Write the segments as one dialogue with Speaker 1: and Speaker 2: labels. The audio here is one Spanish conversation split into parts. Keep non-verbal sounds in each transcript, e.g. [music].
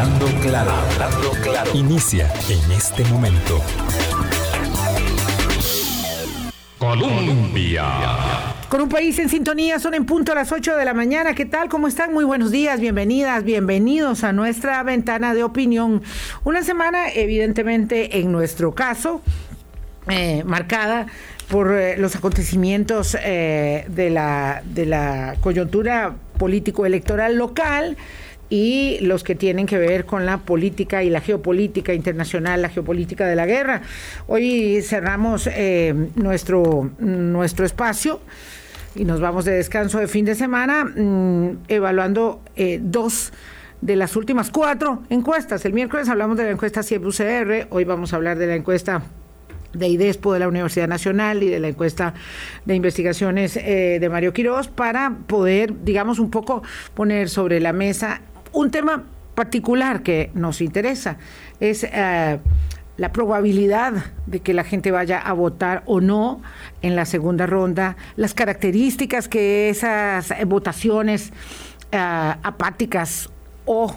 Speaker 1: Hablando claro, hablando claro. Inicia en este momento. Colombia.
Speaker 2: Con un país en sintonía, son en punto a las 8 de la mañana. ¿Qué tal? ¿Cómo están? Muy buenos días, bienvenidas, bienvenidos a nuestra ventana de opinión. Una semana, evidentemente, en nuestro caso, eh, marcada por eh, los acontecimientos eh, de, la, de la coyuntura político-electoral local y los que tienen que ver con la política y la geopolítica internacional, la geopolítica de la guerra. Hoy cerramos nuestro, nuestro espacio y nos vamos de descanso de fin de semana mm, evaluando dos de las últimas cuatro encuestas. El miércoles hablamos de la encuesta CIEP-UCR, hoy vamos a hablar de la encuesta de IDESPO de la Universidad Nacional y de la encuesta de investigaciones eh, de Mario Quiroz para poder, digamos, un poco poner sobre la mesa un tema particular que nos interesa. Es eh, la probabilidad de que la gente vaya a votar o no en la segunda ronda, las características que esas votaciones eh, apáticas o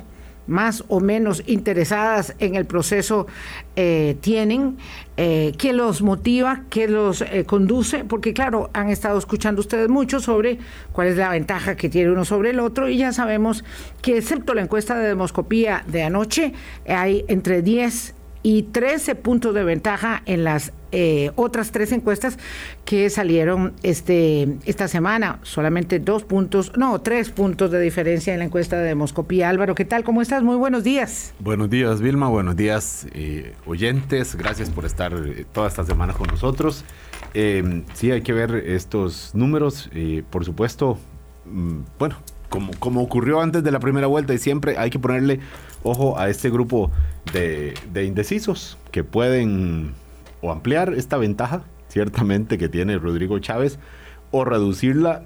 Speaker 2: más o menos interesadas en el proceso eh, tienen, eh, qué los motiva, qué los eh, conduce, porque claro, han estado escuchando ustedes mucho sobre cuál es la ventaja que tiene uno sobre el otro y ya sabemos que excepto la encuesta de demoscopía de anoche, hay entre 10 y 13 puntos de ventaja en las eh, otras tres encuestas que salieron este esta semana. Solamente dos puntos, no, tres puntos de diferencia en la encuesta de Demoscopía. Álvaro, ¿qué tal? ¿Cómo estás? Muy buenos días.
Speaker 3: Buenos días, Vilma. Buenos días, eh, oyentes. Gracias por estar eh, toda esta semana con nosotros. sí, hay que ver estos números. por supuesto, mm, bueno, como, como ocurrió antes de la primera vuelta y siempre hay que ponerle ojo a este grupo de, indecisos que pueden o ampliar esta ventaja, ciertamente, que tiene Rodrigo Chávez, o reducirla.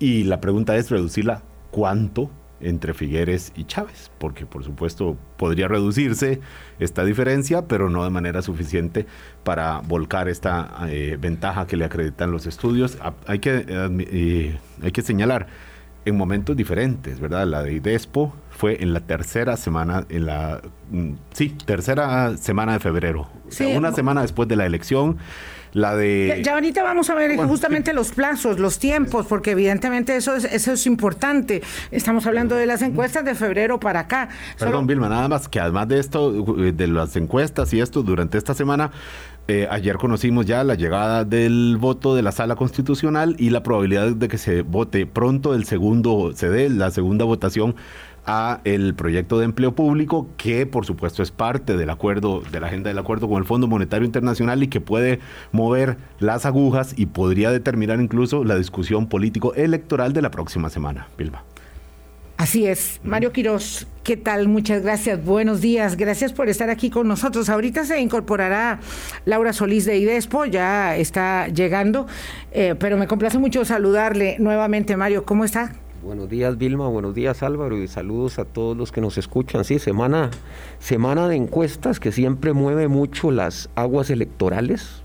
Speaker 3: Y la pregunta es, ¿reducirla cuánto entre Figueres y Chávez? Porque por supuesto podría reducirse esta diferencia, pero no de manera suficiente para volcar esta eh, ventaja que le acreditan los estudios. Hay que, eh, hay que señalar en momentos diferentes, ¿verdad? La de IDESPO fue en la tercera semana, en la, mm, sí, tercera semana de febrero, una semana después de la elección. La de...
Speaker 2: Ya, ahorita vamos a ver justamente los plazos, los tiempos, porque evidentemente eso es, eso es importante. Estamos hablando de las encuestas de febrero para acá.
Speaker 3: Perdón, Vilma, nada más que además de esto, de las encuestas y esto, durante esta semana eh, ayer conocimos ya la llegada del voto de la sala constitucional y la probabilidad de que se vote pronto el segundo, se dé la segunda votación a el proyecto de empleo público que por supuesto es parte del acuerdo de la agenda del acuerdo con el Fondo Monetario Internacional y que puede mover las agujas y podría determinar incluso la discusión político electoral de la próxima semana. Bilba.
Speaker 2: Así es. Mario Quiroz, ¿qué tal? Muchas gracias. Buenos días. Gracias por estar aquí con nosotros. Ahorita se incorporará Laura Solís de IDESPO, ya está llegando, eh, pero me complace mucho saludarle nuevamente, Mario. ¿Cómo está?
Speaker 4: Buenos días, Vilma. Buenos días, Álvaro. Y saludos a todos los que nos escuchan. Sí, semana, semana de encuestas que siempre mueve mucho las aguas electorales.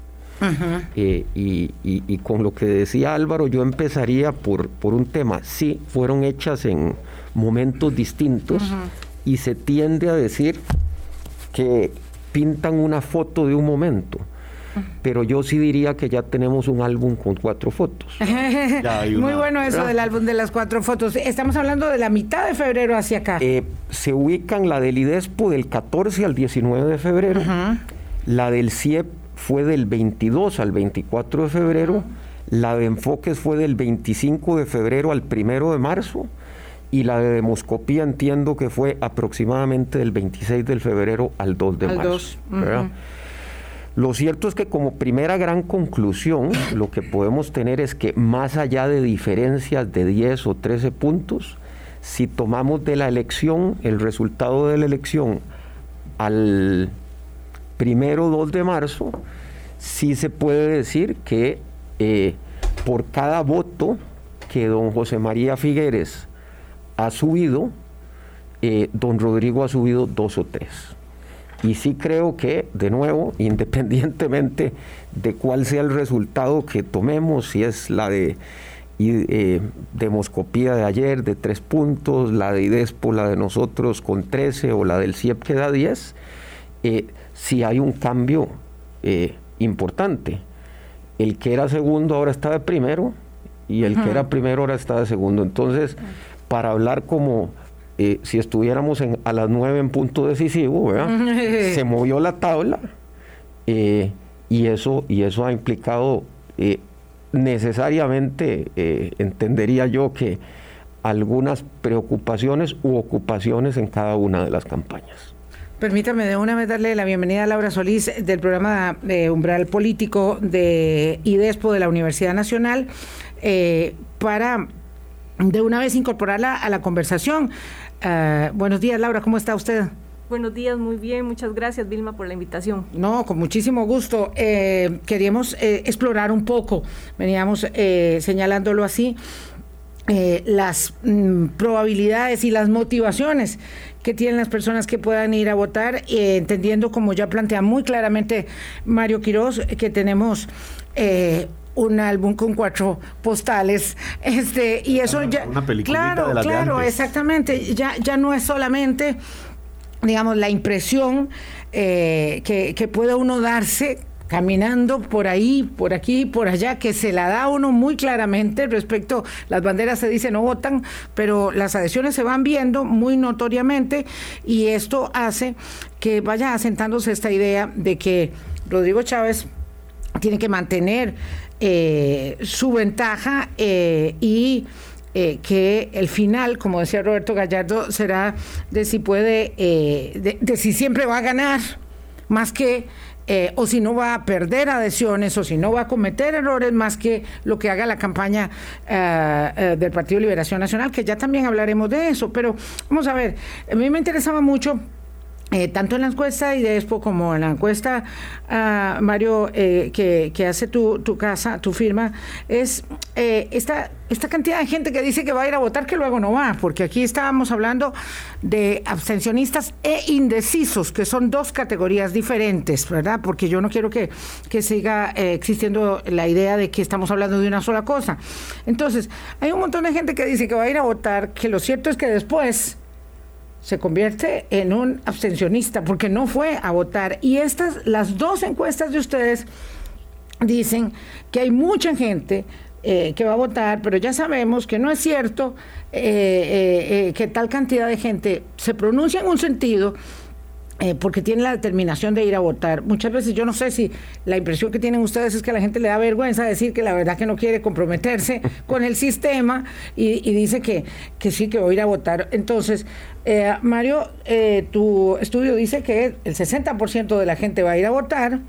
Speaker 4: Eh, y, con lo que decía Álvaro, yo empezaría por, por un tema. Sí, fueron hechas en momentos distintos y se tiende a decir que pintan una foto de un momento. Pero yo sí diría que ya tenemos un álbum con cuatro fotos. [laughs]
Speaker 2: Muy bueno eso del álbum de las cuatro fotos. Estamos hablando de la mitad de febrero hacia acá.
Speaker 4: Eh, se ubican la del IDESPO del 14 al 19 de febrero. La del CIEP fue del 22 al 24 de febrero. La de Enfoques fue del 25 de febrero al 1 de marzo y la de demoscopía entiendo que fue aproximadamente del 26 de febrero al 2 de marzo. Lo cierto es que como primera gran conclusión, lo que podemos tener es que más allá de diferencias de 10 o 13 puntos, si tomamos de la elección, el resultado de la elección al primero 2 de marzo, sí se puede decir que eh, por cada voto que don José María Figueres ha subido, eh, don Rodrigo ha subido dos o tres. Y sí creo que, de nuevo, [laughs] independientemente de cuál sea el resultado que tomemos, si es la de eh, demoscopía de ayer de tres puntos, la de IDESPO, la de nosotros con 13 o la del CIEP que da 10, eh, si hay un cambio eh, importante. El que era segundo ahora está de primero y el que era primero ahora está de segundo. Entonces, para hablar como si estuviéramos a las 9 en punto decisivo, [laughs] se movió la tabla y, eso, y eso ha implicado necesariamente eh, entendería yo que algunas preocupaciones u ocupaciones en cada una de las campañas.
Speaker 2: Permítame de una vez darle la bienvenida a Laura Solís del programa de Umbral Político de IDESPO de la Universidad Nacional eh, para de una vez incorporarla a la conversación. Ah, buenos días, Laura, ¿cómo está usted?
Speaker 5: Buenos días, muy bien. Muchas gracias, Vilma, por la invitación.
Speaker 2: No, con muchísimo gusto. Eh, queríamos eh, explorar un poco, veníamos eh, señalándolo así, las mm, probabilidades y las motivaciones que tienen las personas que puedan ir a votar, entendiendo, como ya plantea muy claramente Mario Quiroz, que tenemos un álbum con cuatro postales este y eso ya
Speaker 3: una
Speaker 2: claro claro exactamente ya ya no es solamente digamos, la impresión eh, que, puede uno darse caminando por ahí, por aquí, por allá, que se la da uno muy claramente respecto, las banderas se dice no votan, pero las adhesiones se van viendo muy notoriamente y esto hace que vaya asentándose esta idea de que Rodrigo Chávez tiene que mantener eh, su ventaja eh, y eh, que el final, como decía Roberto Gallardo, será de si puede, eh, de, si siempre va a ganar, más que o si no va a perder adhesiones o si no va a cometer errores más que lo que haga la campaña del Partido Liberación Nacional, que ya también hablaremos de eso. Pero vamos a ver, a mí me interesaba mucho eh, tanto en la encuesta y después como en la encuesta, uh, Mario, eh, que, hace tu, casa, tu firma, es eh, esta, esta cantidad de gente que dice que va a ir a votar que luego no va, porque aquí estábamos hablando de abstencionistas e indecisos, que son dos categorías diferentes, ¿verdad? Porque yo no quiero que, que siga existiendo la idea de que estamos hablando de una sola cosa. Entonces, hay un montón de gente que dice que va a ir a votar, que lo cierto es que después se convierte en un abstencionista porque no fue a votar. Y estas, las dos encuestas de ustedes dicen que hay mucha gente eh, que va a votar, pero ya sabemos que no es cierto eh, eh, que tal cantidad de gente se pronuncia en un sentido eh, porque tiene la determinación de ir a votar. Muchas veces yo no sé si la impresión que tienen ustedes es que a la gente le da vergüenza decir que la verdad que no quiere comprometerse [laughs] con el sistema y, dice que, que, sí, que voy a ir a votar. Entonces, eh, Mario, eh, tu estudio dice que el 60% de la gente va a ir a votar.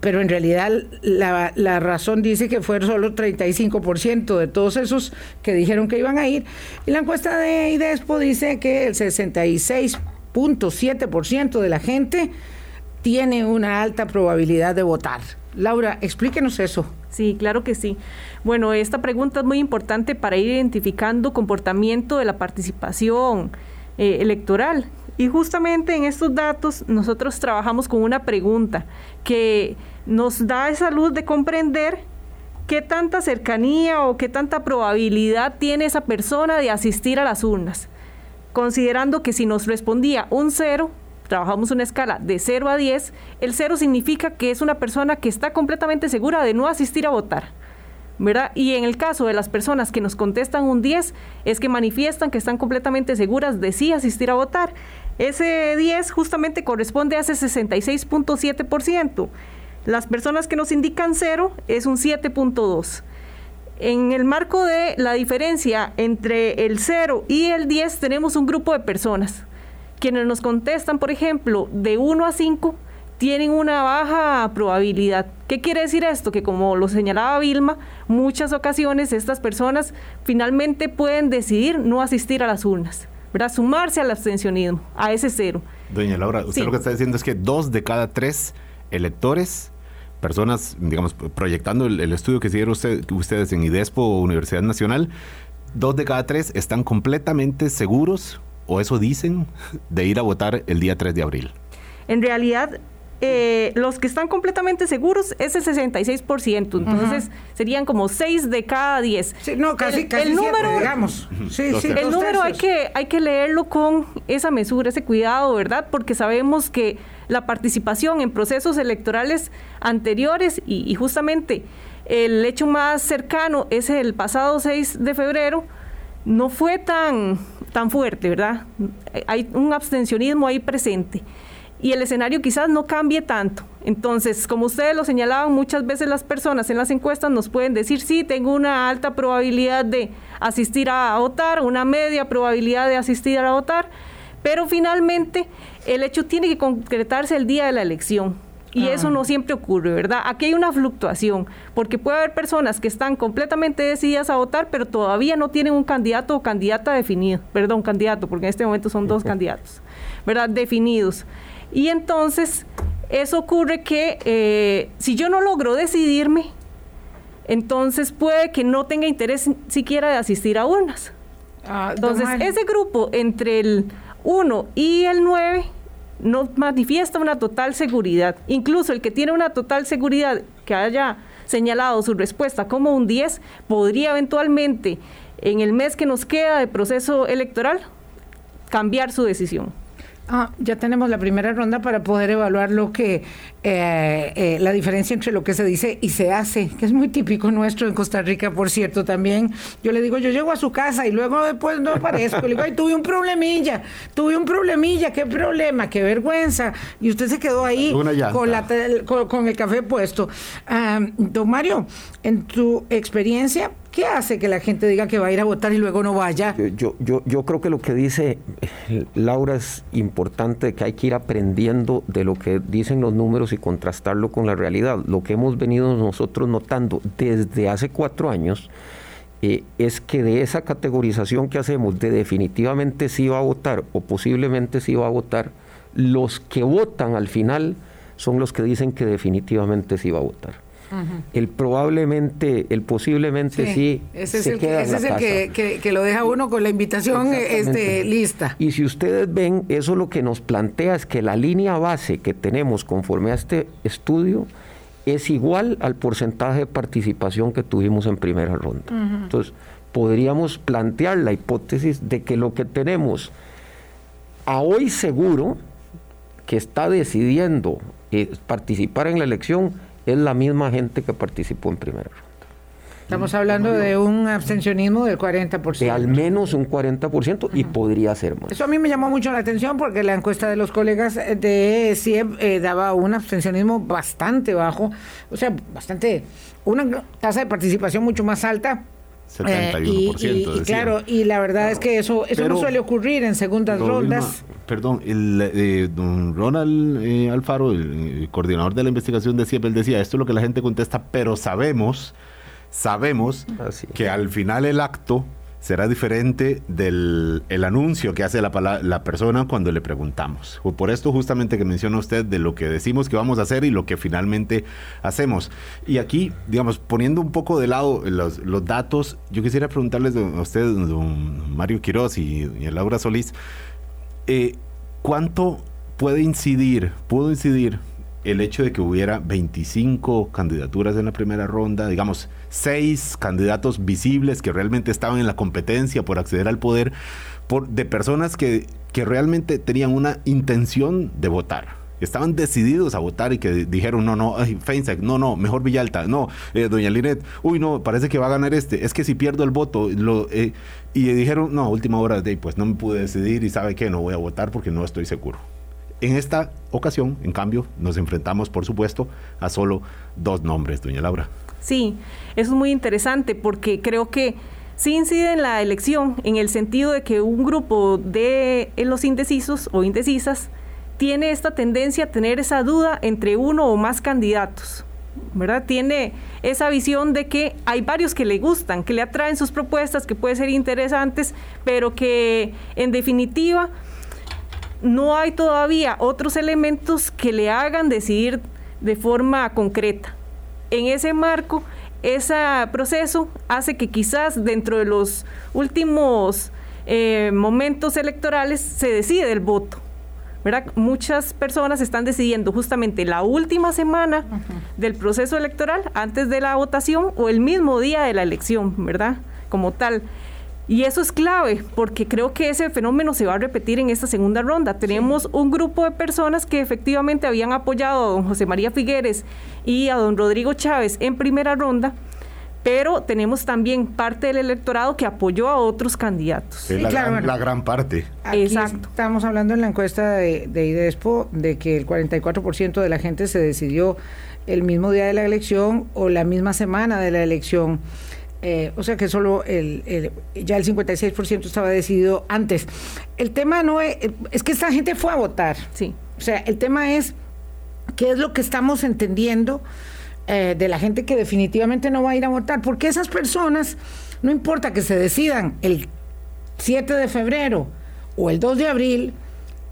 Speaker 2: pero en realidad la, la, razón dice que fue solo 35% de todos esos que dijeron que iban a ir. Y la encuesta de IDESPO dice que el 66% 0.7% de la gente tiene una alta probabilidad de votar. Laura, explíquenos eso.
Speaker 5: Sí, claro que sí. Bueno, esta pregunta es muy importante para ir identificando comportamiento de la participación eh, electoral. Y justamente en estos datos nosotros trabajamos con una pregunta que nos da esa luz de comprender qué tanta cercanía o qué tanta probabilidad tiene esa persona de asistir a las urnas considerando que si nos respondía un cero, trabajamos una escala de 0 a 10, el 0 significa que es una persona que está completamente segura de no asistir a votar. ¿verdad? Y en el caso de las personas que nos contestan un 10, es que manifiestan que están completamente seguras de sí asistir a votar. Ese 10 justamente corresponde a ese 66.7%. Las personas que nos indican 0 es un 7.2%. En el marco de la diferencia entre el 0 y el 10 tenemos un grupo de personas quienes nos contestan, por ejemplo, de 1 a 5 tienen una baja probabilidad. ¿Qué quiere decir esto? Que como lo señalaba Vilma, muchas ocasiones estas personas finalmente pueden decidir no asistir a las urnas, ¿verdad? sumarse al abstencionismo, a ese cero.
Speaker 3: Doña Laura, usted lo que está diciendo es que dos de cada tres electores personas, digamos, proyectando el, estudio que hicieron ustedes en IDESPO o Universidad Nacional, dos de cada tres están completamente seguros, o eso dicen, de ir a votar el día 3 de abril.
Speaker 5: En realidad, eh, los que están completamente seguros es el 66%, entonces serían como 6 de cada 10.
Speaker 2: no, casi, el, número, digamos.
Speaker 5: Sí, sí, el número hay que, hay que leerlo con esa mesura, ese cuidado, ¿verdad? Porque sabemos que la participación en procesos electorales anteriores y, justamente el hecho más cercano es el pasado 6 de febrero, no fue tan, tan fuerte, ¿verdad? Hay un abstencionismo ahí presente y el escenario quizás no cambie tanto. Entonces, como ustedes lo señalaban, muchas veces las personas en las encuestas nos pueden decir, sí, tengo una alta probabilidad de asistir a votar, una media probabilidad de asistir a votar, pero finalmente el hecho tiene que concretarse el día de la elección. Y ah. eso no siempre ocurre, ¿verdad? Aquí hay una fluctuación, porque puede haber personas que están completamente decididas a votar, pero todavía no tienen un candidato o candidata definido, perdón, candidato, porque en este momento son dos candidatos, ¿verdad? Definidos. Y entonces, eso ocurre que eh, si yo no logro decidirme, entonces puede que no tenga interés siquiera de asistir a urnas. Ah, entonces, ese grupo entre el 1 y el 9 no manifiesta una total seguridad. Incluso el que tiene una total seguridad que haya señalado su respuesta como un 10, podría eventualmente, en el mes que nos queda de proceso electoral, cambiar su decisión.
Speaker 2: Ah, ya tenemos la primera ronda para poder evaluar lo que eh, eh, la diferencia entre lo que se dice y se hace, que es muy típico nuestro en Costa Rica, por cierto, también. Yo le digo, yo llego a su casa y luego después no aparezco. Le digo, ay, tuve un problemilla, tuve un problemilla, qué problema, qué vergüenza. Y usted se quedó ahí con, la, con, el café puesto. Ah, don Mario, en tu experiencia, ¿Qué hace que la gente diga que va a ir a votar y luego no vaya?
Speaker 4: Yo, yo, yo creo que lo que dice eh, Laura es importante, que hay que ir aprendiendo de lo que dicen los números y contrastarlo con la realidad. Lo que hemos venido nosotros notando desde hace cuatro años eh, es que de esa categorización que hacemos de definitivamente si va a votar o posiblemente si va a votar, los que votan al final son los que dicen que definitivamente sí va a votar. El probablemente, el posiblemente sí.
Speaker 2: ese es el, que, que, lo deja uno con la invitación este, lista.
Speaker 4: Y si ustedes ven, eso lo que nos plantea es que la línea base que tenemos conforme a este estudio es igual al porcentaje de participación que tuvimos en primera ronda. Entonces, podríamos plantear la hipótesis de que lo que tenemos a hoy seguro que está decidiendo eh, participar en la elección es la misma gente que participó en primera ronda.
Speaker 2: Estamos hablando de un abstencionismo del 40%.
Speaker 4: De al menos un 40% y podría ser más.
Speaker 2: Eso a mí me llamó mucho la atención porque la encuesta de los colegas de CIEP eh, daba un abstencionismo bastante bajo, o sea, bastante, una tasa de participación mucho más alta
Speaker 3: 71%.
Speaker 2: Eh, y, claro, y la verdad es que eso, eso no suele ocurrir en segundas rondas.
Speaker 3: perdón, el, eh, don Ronald eh, Alfaro, el, coordinador de la investigación de CIEP, él decía, esto es lo que la gente contesta, pero sabemos, sabemos que al final el acto será diferente del el anuncio que hace la, la persona cuando le preguntamos. Por esto justamente que menciona usted de lo que decimos que vamos a hacer y lo que finalmente hacemos. Y aquí, digamos, poniendo un poco de lado los, datos, yo quisiera preguntarles a usted, don Mario Quiroz y, y Laura Solís, eh, ¿cuánto puede incidir, pudo incidir el hecho de que hubiera 25 candidaturas en la primera ronda, digamos, seis candidatos visibles que realmente estaban en la competencia por acceder al poder, por, de personas que, que realmente tenían una intención de votar estaban decididos a votar y que dijeron, no, no, ay, no, no, mejor Villalta, no, eh, doña Linet, uy, no, parece que va a ganar este, es que si pierdo el voto, eh", y dijeron, no, última hora, de, pues no me pude decidir y sabe que no voy a votar porque no estoy seguro. En esta ocasión, en cambio, nos enfrentamos, por supuesto, a solo dos nombres, doña Laura.
Speaker 5: Sí, eso es muy interesante porque creo que sí incide en la elección en el sentido de que un grupo de los indecisos o indecisas tiene esta tendencia a tener esa duda entre uno o más candidatos. ¿verdad? Tiene esa visión de que hay varios que le gustan, que le atraen sus propuestas, que pueden ser interesantes, pero que en definitiva no hay todavía otros elementos que le hagan decidir de forma concreta. En ese marco, ese proceso hace que quizás dentro de los últimos eh, momentos electorales se decide el voto, ¿verdad? Muchas personas están decidiendo justamente la última semana del proceso electoral antes de la votación o el mismo día de la elección, ¿verdad? Como tal. Y eso es clave, porque creo que ese fenómeno se va a repetir en esta segunda ronda. Tenemos un grupo de personas que efectivamente habían apoyado a don José María Figueres y a don Rodrigo Chávez en primera ronda, pero tenemos también parte del electorado que apoyó a otros candidatos.
Speaker 3: La, gran, la gran parte.
Speaker 2: Exacto. Estamos hablando en la encuesta de, de IDESPO de que el 44% de la gente se decidió el mismo día de la elección o la misma semana de la elección. Eh, o sea que solo el, ya el 56% estaba decidido antes. El tema no es, es que esta gente fue a votar.
Speaker 5: Sí.
Speaker 2: O sea, el tema es qué es lo que estamos entendiendo eh, de la gente que definitivamente no va a ir a votar, porque esas personas, no importa que se decidan el 7 de febrero o el 2 de abril,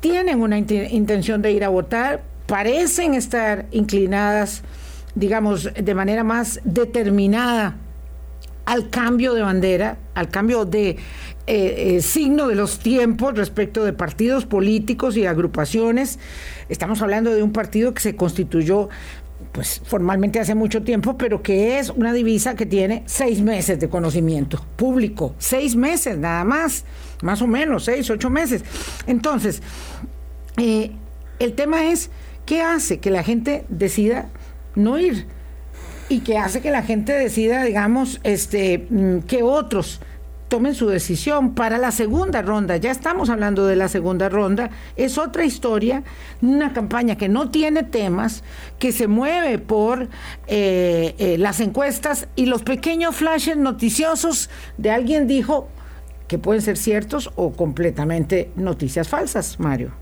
Speaker 2: tienen una intención de ir a votar, parecen estar inclinadas, digamos, de manera más determinada al cambio de bandera, al cambio de eh, eh, signo de los tiempos respecto de partidos políticos y agrupaciones. Estamos hablando de un partido que se constituyó pues formalmente hace mucho tiempo, pero que es una divisa que tiene seis meses de conocimiento público, seis meses nada más, más o menos, seis, ocho meses. Entonces, eh, el tema es, ¿qué hace que la gente decida no ir? Y que hace que la gente decida, digamos, este, mm, que otros tomen su decisión para la segunda ronda. Ya estamos hablando de la segunda ronda. Es otra historia, una campaña que no tiene temas, que se mueve por eh, eh, las encuestas y los pequeños flashes noticiosos de alguien dijo que pueden ser ciertos o completamente noticias falsas, Mario.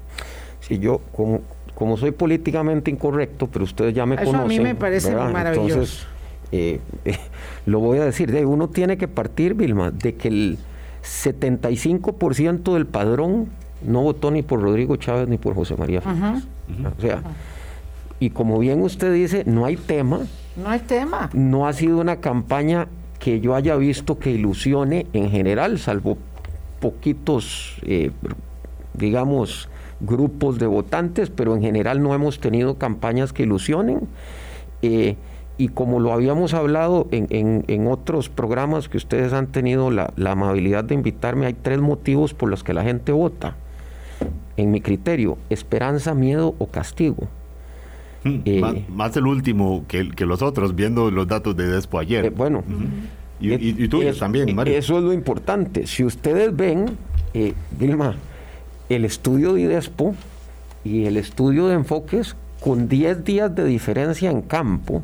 Speaker 4: Si yo, como, como soy políticamente incorrecto, pero ustedes ya me conocen.
Speaker 2: a mí me parece maravilloso. Entonces,
Speaker 4: eh, [laughs] lo voy a decir, de uno tiene que partir, Vilma, de que el 75% del padrón no votó ni por Rodrigo Chávez ni por José María Fernández. O sea, y como bien usted dice, no hay tema.
Speaker 2: No hay tema.
Speaker 4: No ha sido una campaña que yo haya visto que ilusione en general, salvo poquitos, eh, digamos, grupos de votantes, pero en general no hemos tenido campañas que ilusionen. Eh, y como lo habíamos hablado en, otros programas que ustedes han tenido la, amabilidad de invitarme, hay tres motivos por los que la gente vota. En mi criterio, esperanza, miedo o castigo.
Speaker 3: Hmm, eh, más, el último que, que, los otros, viendo los datos de Despo ayer.
Speaker 4: Eh, bueno.
Speaker 3: y, y, tú también, Mario.
Speaker 4: Eso es lo importante. Si ustedes ven, Vilma, el estudio de IDESPO y el estudio de enfoques con 10 días de diferencia en campo,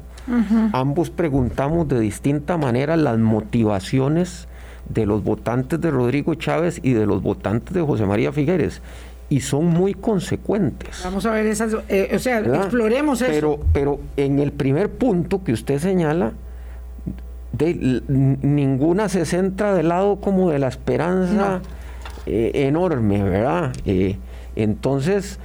Speaker 4: ambos preguntamos de distinta manera las motivaciones de los votantes de Rodrigo Chávez y de los votantes de José María Figueres y son muy consecuentes.
Speaker 2: Vamos a ver esas, eh, o sea, exploremos eso.
Speaker 4: Pero, pero en el primer punto que usted señala, de, ninguna se centra del lado como de la esperanza eh, enorme, ¿verdad? Eh, entonces,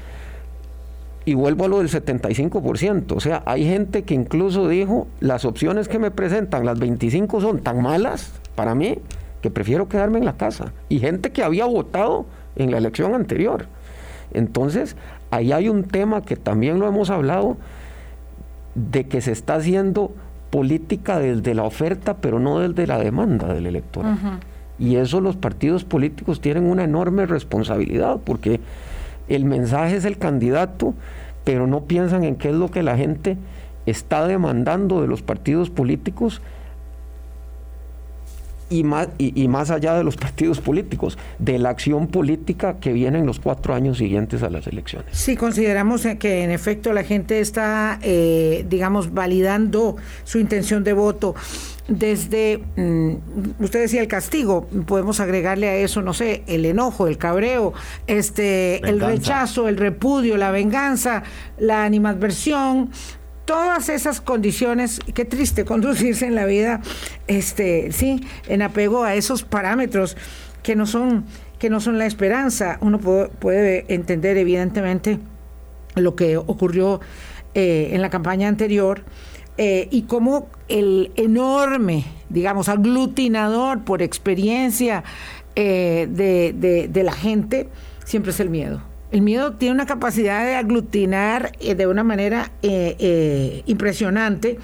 Speaker 4: y vuelvo a lo del 75%, o sea, hay gente que incluso dijo, las opciones que me presentan, las 25 son tan malas para mí, que prefiero quedarme en la casa. Y gente que había votado en la elección anterior. Entonces, ahí hay un tema que también lo hemos hablado, de que se está haciendo política desde la oferta, pero no desde la demanda del electorado. Y eso los partidos políticos tienen una enorme responsabilidad, porque el mensaje es el candidato, pero no piensan en qué es lo que la gente está demandando de los partidos políticos y más, y, más allá de los [laughs] partidos políticos, de la acción política que viene en los cuatro años siguientes a las elecciones.
Speaker 2: Sí, consideramos que en efecto la gente está, eh, digamos, validando su intención de voto desde, mm, usted decía el castigo, podemos agregarle a eso, no sé, el enojo, el cabreo, este, el rechazo, el repudio, la venganza, la animadversión, todas esas condiciones, qué triste conducirse en la vida, este, sí, en apego a esos parámetros que no son, que no son la esperanza. Uno puede, entender evidentemente lo que ocurrió eh, en la campaña anterior eh, y cómo el enorme, digamos, aglutinador por experiencia eh, de, de la gente siempre es el miedo El miedo tiene una capacidad de aglutinar eh, de una manera eh, eh, impresionante,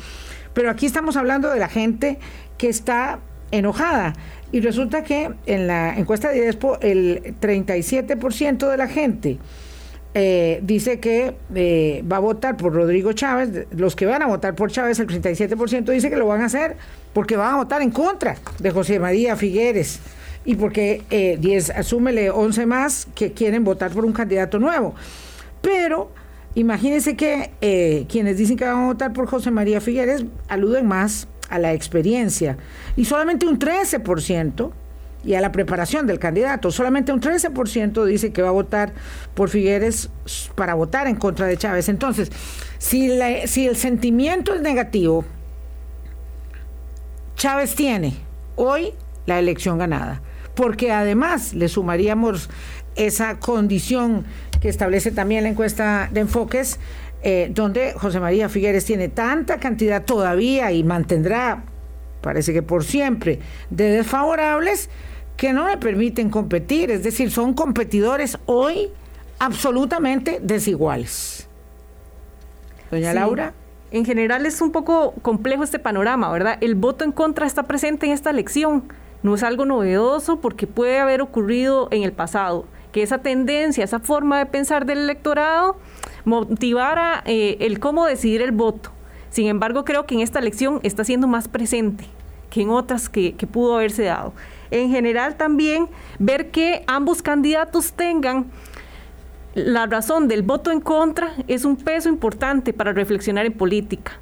Speaker 2: pero aquí estamos hablando de la gente que está enojada. Y resulta que en la encuesta de IDESPO el 37% de la gente dice que va a votar por Rodrigo Chávez. Los que van a votar por Chávez, el 37% dice que lo van a hacer porque van a votar en contra de José María Figueres y porque eh, 10, asúmele 11 más que quieren votar por un candidato nuevo. Pero imagínense que eh, quienes dicen que van a votar por José María Figueres aluden más a la experiencia y solamente un 13% y a la preparación del candidato. Solamente un 13% dice que va a votar por Figueres para votar en contra de Chávez. Entonces, si, si el sentimiento es negativo, Chávez tiene hoy la elección ganada porque además le sumaríamos esa condición que establece también la encuesta de enfoques, eh, donde José María Figueres tiene tanta cantidad todavía y mantendrá, parece que por siempre, de desfavorables que no le permiten competir, es decir, son competidores hoy absolutamente desiguales. Doña Laura.
Speaker 5: En general es un poco complejo este panorama, ¿verdad? El voto en contra está presente en esta elección no es algo novedoso porque puede haber ocurrido en el pasado, que esa tendencia, esa forma de pensar del electorado motivara eh, el cómo decidir el voto. Sin embargo, creo que en esta elección está siendo más presente que en otras que, que pudo haberse dado. En general también ver que ambos candidatos tengan la razón del voto en contra es un peso importante para reflexionar en política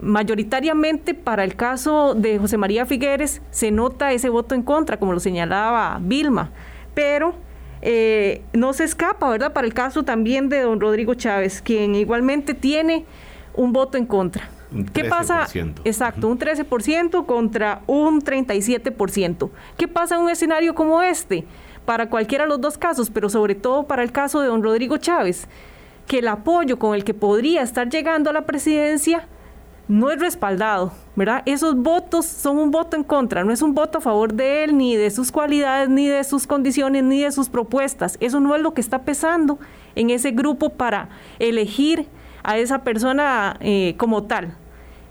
Speaker 5: mayoritariamente para el caso de José María Figueres se nota ese voto en contra, como lo señalaba Vilma, pero eh, no se escapa, ¿verdad? Para el caso también de don Rodrigo Chávez, quien igualmente tiene un voto en contra. ¿Qué pasa? Exacto, un 13% contra un 37%. ¿Qué pasa en un escenario como este? Para cualquiera de los dos casos, pero sobre todo para el caso de don Rodrigo Chávez, que el apoyo con el que podría estar llegando a la presidencia no es respaldado, ¿verdad? Esos votos son un voto en contra, no es un voto a favor de él, ni de sus cualidades, ni de sus condiciones, ni de sus propuestas. Eso no es lo que está pesando en ese grupo para elegir a esa persona eh, como tal.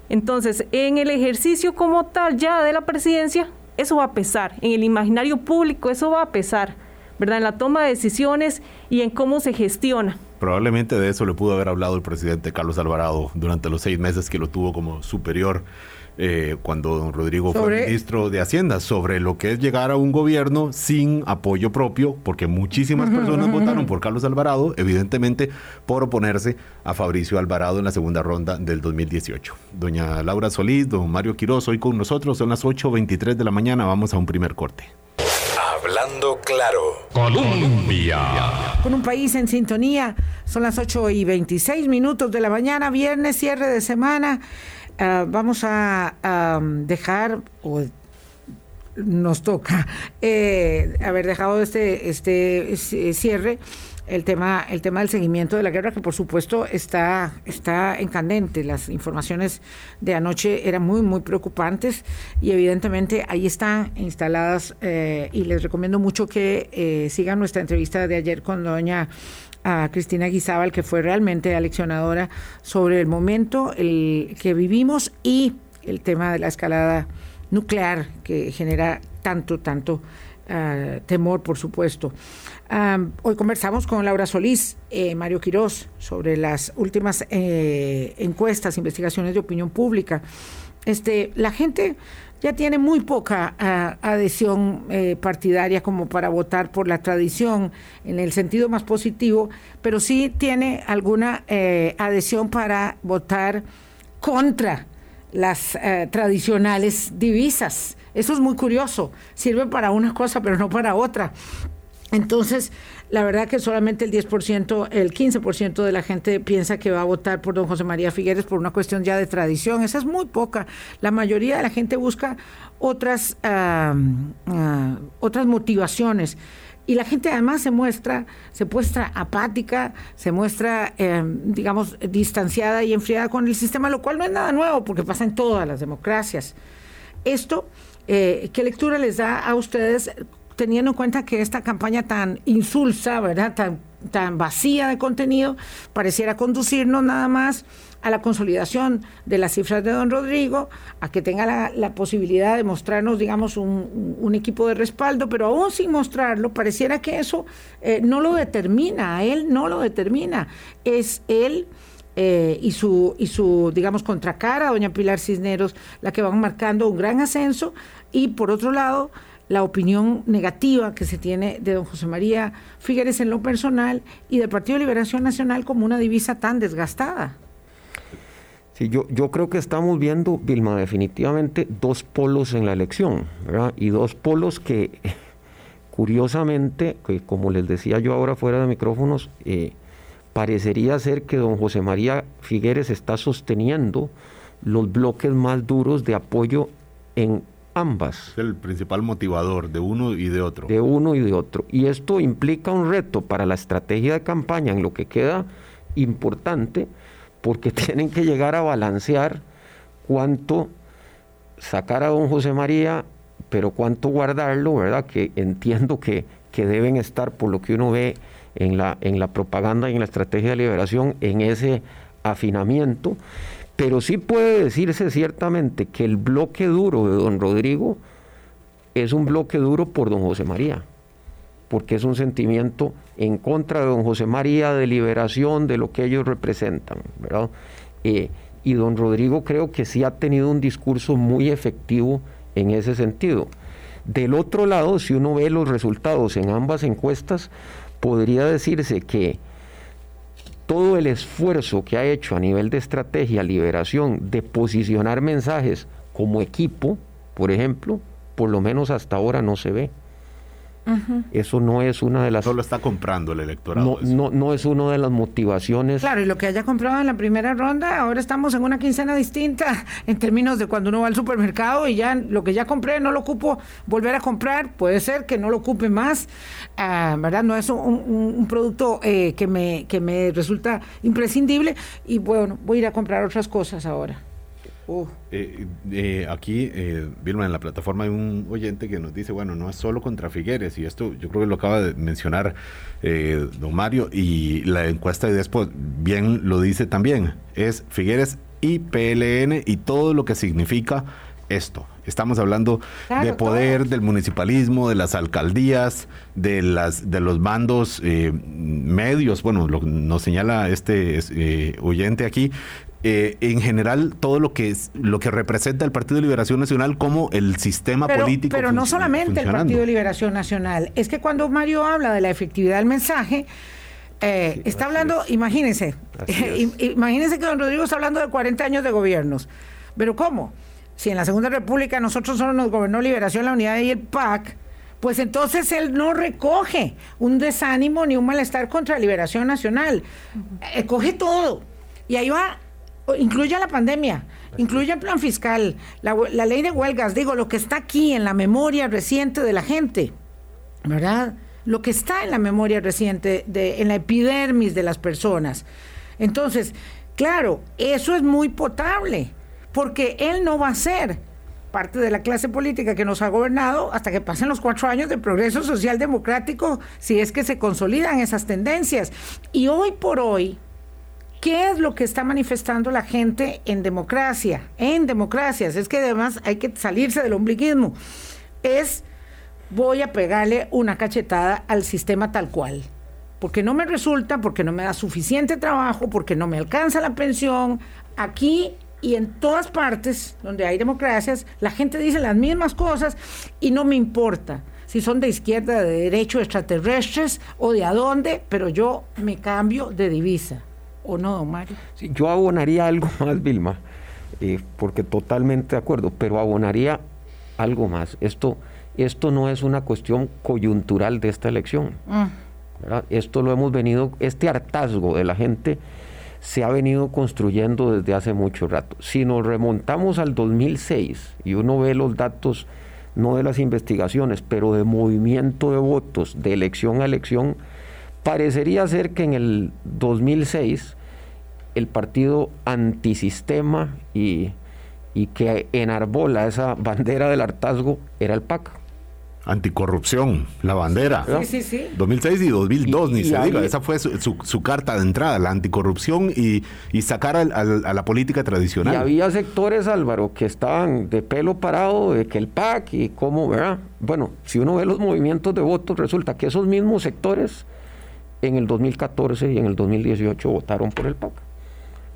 Speaker 5: Entonces, en el ejercicio como tal ya de la presidencia, eso va a pesar. En el imaginario público, eso va a pesar, ¿verdad? En la toma de decisiones y en cómo se gestiona.
Speaker 3: Probablemente de eso le pudo haber hablado el presidente Carlos Alvarado durante los seis meses que lo tuvo como superior eh, cuando don Rodrigo fue ministro de Hacienda, sobre lo que es llegar a un gobierno sin apoyo propio, porque muchísimas personas votaron por Carlos Alvarado, evidentemente por oponerse a Fabricio Alvarado en la segunda ronda del 2018. Doña Laura Solís, don Mario Quiroz, hoy con nosotros, son las 8.23 de la mañana, vamos a un primer corte.
Speaker 1: Hablando claro. Colombia.
Speaker 2: Con un país en sintonía, son las 8 y 26 minutos de la mañana, viernes, cierre de semana. Ah, vamos a dejar, o nos toca eh, haber dejado este, este cierre el tema, el tema del seguimiento de la guerra, que por supuesto está, está en candente. Las informaciones de anoche eran muy, muy preocupantes y evidentemente ahí están instaladas eh, y les recomiendo mucho que eh, sigan nuestra entrevista de ayer con doña a Cristina Guizábal, que fue realmente aleccionadora sobre el momento el que vivimos y el tema de la escalada nuclear que genera tanto, tanto uh, temor, por supuesto hoy conversamos con Laura Solís, eh, Mario Quirós, sobre las últimas eh, encuestas, investigaciones de opinión pública. Este, la gente ya tiene muy poca adhesión eh, partidaria como para votar por la tradición en el sentido más positivo, pero sí tiene alguna adhesión para votar contra las tradicionales divisas. Eso es muy curioso. Sirve para una cosa, pero no para otra. Entonces, la verdad que solamente el 10%, el 15% de la gente piensa que va a votar por don José María Figueres por una cuestión ya de tradición. Esa es muy poca. La mayoría de la gente busca otras, ah, otras motivaciones. Y la gente además se muestra, se muestra apática, se muestra, em, digamos, distanciada y enfriada con el sistema, lo cual no es nada nuevo porque pasa en todas las democracias. Esto, eh, ¿qué lectura les da a ustedes teniendo en cuenta que esta campaña tan insulsa, ¿verdad? Tan, tan vacía de contenido, pareciera conducirnos nada más a la consolidación de las cifras de don Rodrigo, a que tenga la, posibilidad de mostrarnos, digamos, un, equipo de respaldo, pero aún sin mostrarlo, pareciera que eso eh, no lo determina, a él no lo determina, es él. Eh, y su y su digamos contracara doña Pilar Cisneros la que van marcando un gran ascenso y por otro lado la opinión negativa que se tiene de don José María Figueres en lo personal y del Partido de Liberación Nacional como una divisa tan desgastada
Speaker 4: yo, yo creo que estamos viendo, Vilma, definitivamente dos polos en la elección, ¿verdad? Y dos polos que, [laughs] curiosamente, que como les decía yo ahora fuera de micrófonos, eh, parecería ser que don José María Figueres está sosteniendo los bloques más duros de apoyo en ambas.
Speaker 3: Es el principal motivador de uno y de otro.
Speaker 4: De uno y de otro. Y esto implica un reto para la estrategia de campaña en lo que queda importante porque [laughs] tienen que llegar a balancear cuánto sacar a don José María, pero cuánto guardarlo, ¿verdad? Que entiendo que, que deben estar, por lo que uno ve en la, en la propaganda y en la estrategia de liberación, en ese afinamiento. Pero sí puede decirse ciertamente que el bloque duro de don Rodrigo es un bloque duro por don José María porque es un sentimiento en contra de don José María, de liberación, de lo que ellos representan, ¿verdad? Eh, y don Rodrigo creo que sí ha tenido un discurso muy efectivo en ese sentido. Del otro lado, si uno ve los resultados en ambas encuestas, podría decirse que todo el esfuerzo que ha hecho a nivel de estrategia, liberación, de posicionar mensajes como equipo, por ejemplo, por lo menos hasta ahora no se ve. Eso no es una de las...
Speaker 3: Solo está comprando el electorado.
Speaker 4: No, no, no, es una de las motivaciones.
Speaker 2: Claro, y lo que haya comprado en la primera ronda, ahora estamos en una quincena distinta [laughs] en términos de cuando uno va al supermercado y ya lo que ya compré no lo ocupo volver a comprar, puede ser que no lo ocupe más, ah, ¿verdad? No es un, producto eh, que, me, que me resulta imprescindible y bueno, voy a ir a comprar otras cosas ahora.
Speaker 3: Eh, eh, aquí, eh, Vilma, en la plataforma hay un oyente que nos dice, bueno, no es solo contra Figueres, y esto yo creo que lo acaba de mencionar eh, don Mario, y la encuesta de Despo bien lo dice también, es Figueres y PLN y todo lo que significa esto. Estamos hablando de poder, del municipalismo, de las alcaldías, de las de los bandos medios. Bueno, lo, nos señala este oyente aquí, eh, en general todo lo que es, lo que representa el Partido de Liberación Nacional como el sistema político.
Speaker 2: Pero no solamente el Partido de Liberación Nacional, es que cuando Mario habla de la efectividad del mensaje, eh, está hablando, imagínense, [laughs] imagínense que don Rodrigo está hablando de 40 años de gobiernos. Pero ¿cómo? Si en la Segunda República nosotros solo nos gobernó Liberación, la Unidad y el PAC, pues entonces él no recoge un desánimo ni un malestar contra Liberación Nacional. Eh, coge todo. Y ahí va incluye la pandemia, incluye el plan fiscal, la, ley de huelgas, digo, lo que está aquí en la memoria reciente de la gente, ¿verdad? Lo que está en la memoria reciente, en la epidermis de las personas. Entonces, claro, eso es muy potable, porque él no va a ser parte de la clase política que nos ha gobernado hasta que pasen los cuatro años de progreso social democrático, si es que se consolidan esas tendencias. Y hoy por hoy, ¿Qué es lo que está manifestando la gente en democracia? En democracias, es que además hay que salirse del ombliguismo. Es voy a pegarle una cachetada al sistema tal cual. Porque no me resulta, porque no me da suficiente trabajo, porque no me alcanza la pensión. Aquí y en todas partes donde hay democracias, la gente dice las mismas cosas y no me importa si son de izquierda, de derecho, extraterrestres o de a dónde, pero yo me cambio de divisa. ¿O no, don Mario?
Speaker 4: Sí, yo abonaría algo [laughs] más, Vilma, eh, porque totalmente de acuerdo, pero abonaría algo más. Esto, esto no es una cuestión coyuntural de esta elección. Mm. Esto lo hemos venido, este hartazgo de la gente se ha venido construyendo desde hace mucho rato. Si nos remontamos al 2006 y uno ve los datos, no de las investigaciones, pero de movimiento de votos de elección a elección, Parecería ser que en el 2006 el partido antisistema y, y que enarbola esa [laughs] bandera del hartazgo era el PAC.
Speaker 3: Anticorrupción, la bandera.
Speaker 2: Sí, sí, sí.
Speaker 3: 2006 y 2002,
Speaker 4: Y-
Speaker 3: ni
Speaker 4: y
Speaker 3: se
Speaker 4: ahí-
Speaker 3: diga. Esa fue su, su- su carta de entrada, la anticorrupción y, y sacar al- al- a la política
Speaker 4: Y
Speaker 3: tradicional.
Speaker 4: había sectores, Álvaro, que estaban de pelo parado, de que el PAC y cómo, ¿verdad? Bueno, si uno ve los movimientos de votos, resulta que esos mismos sectores en el 2014 y en el 2018 votaron por el PAC.